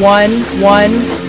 one, one,